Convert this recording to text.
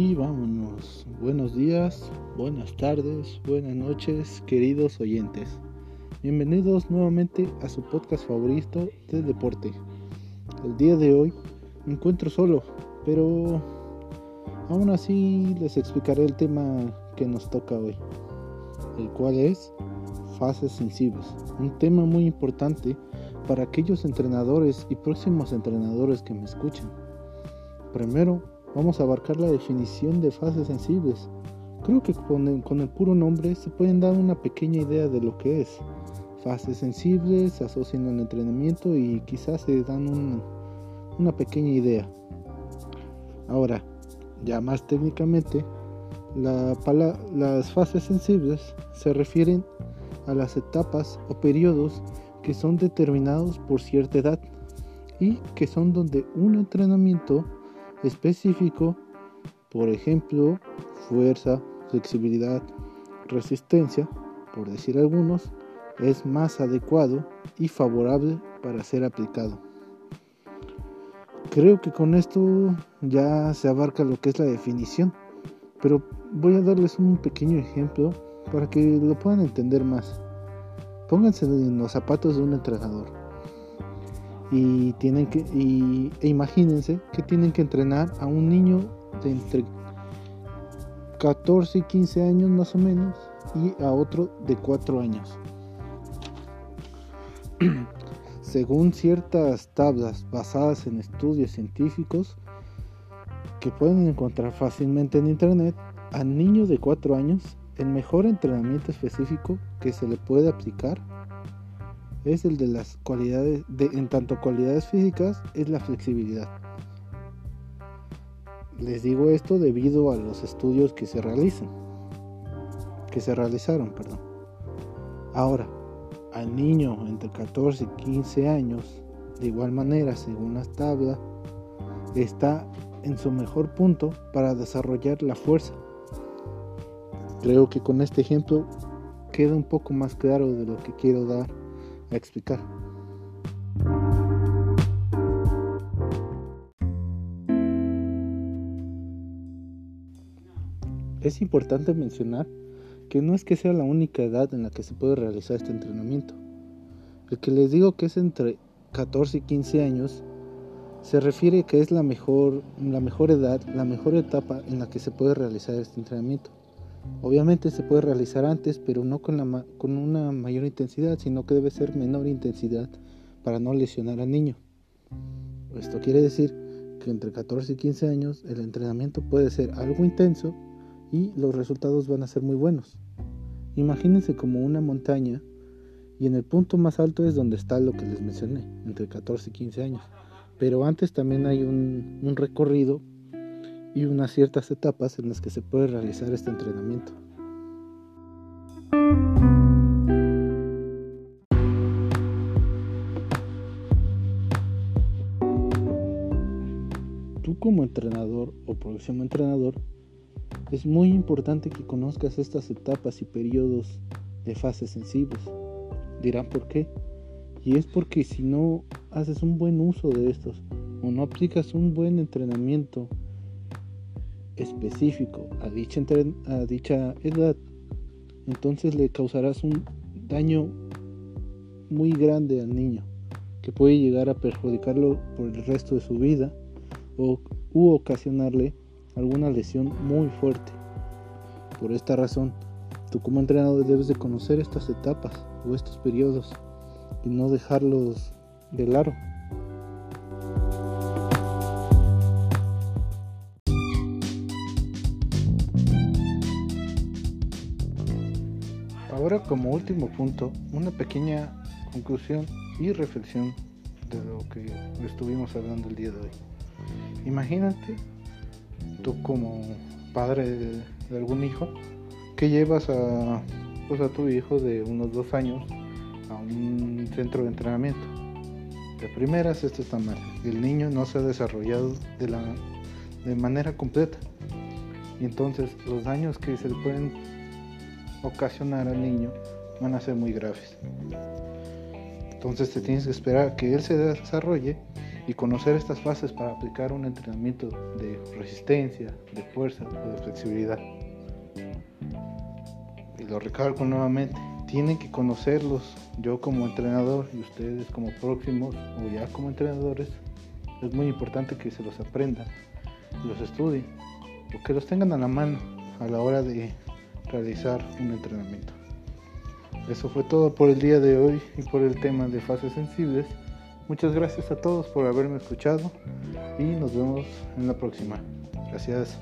Y vámonos. Buenos días, buenas tardes, buenas noches, queridos oyentes. Bienvenidos nuevamente a su podcast favorito de deporte. El día de hoy me encuentro solo, pero aún así les explicaré el tema que nos toca hoy, el cual es fases sensibles. Un tema muy importante para aquellos entrenadores y próximos entrenadores que me escuchan. Primero, vamos a abarcar la definición de fases sensibles. Creo que con el, puro nombre se pueden dar una pequeña idea de lo que es. Fases sensibles se asocian al entrenamiento y quizás se dan una pequeña idea. Ahora, ya más técnicamente, las fases sensibles se refieren a las etapas o periodos que son determinados por cierta edad y que son donde un entrenamiento específico, por ejemplo, fuerza, flexibilidad, resistencia, por decir algunos, es más adecuado y favorable para ser aplicado. Creo que con esto ya se abarca lo que es la definición, pero voy a darles un pequeño ejemplo para que lo puedan entender más. Pónganse en los zapatos de un entrenador y tienen que y, e imagínense que tienen que entrenar a un niño de entre 14 y 15 años más o menos y a otro de 4 años. Según ciertas tablas basadas en estudios científicos que pueden encontrar fácilmente en internet, a niños de 4 años el mejor entrenamiento específico que se le puede aplicar es el de las cualidades, de, en tanto cualidades físicas, es la flexibilidad. Les digo esto debido a los estudios que se realizan, que se realizaron, perdón. Ahora, al niño entre 14 y 15 años, de igual manera, según las tablas, está en su mejor punto para desarrollar la fuerza, Creo que con este ejemplo queda un poco más claro de lo que quiero dar a explicar. Es importante mencionar que no es que sea la única edad en la que se puede realizar este entrenamiento. El que les digo que es entre 14 y 15 años se refiere que es la mejor, la mejor edad, la mejor etapa en la que se puede realizar este entrenamiento. Obviamente se puede realizar antes, pero no con, una mayor intensidad, sino que debe ser menor intensidad para no lesionar al niño. Esto quiere decir que entre 14 y 15 años el entrenamiento puede ser algo intenso y los resultados van a ser muy buenos. Imagínense como una montaña y en el punto más alto es donde está lo que les mencioné, entre 14 y 15 años. Pero antes también hay un recorrido y unas ciertas etapas en las que se puede realizar este entrenamiento. Tú como entrenador o próximo entrenador, es muy importante que conozcas estas etapas y periodos de fases sensibles. Dirán por qué. Y es porque si no haces un buen uso de estos o no aplicas un buen entrenamiento específico a dicha, a dicha edad, entonces le causarás un daño muy grande al niño que puede llegar a perjudicarlo por el resto de su vida o u ocasionarle alguna lesión muy fuerte. Por esta razón, tú como entrenador debes de conocer estas etapas o estos periodos y no dejarlos de largo. Ahora como último punto, una pequeña conclusión y reflexión de lo que estuvimos hablando el día de hoy. Imagínate tú como padre de, algún hijo que llevas a, pues a tu hijo de unos dos años a un centro de entrenamiento. De primeras esto está mal. El niño no se ha desarrollado de, la, de manera completa. Y entonces los daños que se le pueden ocasionar al niño van a ser muy graves. Entonces te tienes que esperar a que él se desarrolle y conocer estas fases para aplicar un entrenamiento de resistencia, de fuerza o de flexibilidad. Y lo recalco nuevamente, tienen que conocerlos yo como entrenador y ustedes como próximos o ya como entrenadores. Es muy importante que se los aprendan, los estudien o que los tengan a la mano a la hora de realizar un entrenamiento. Eso fue todo por el día de hoy y por el tema de fases sensibles. Muchas gracias a todos por haberme escuchado y nos vemos en la próxima. Gracias.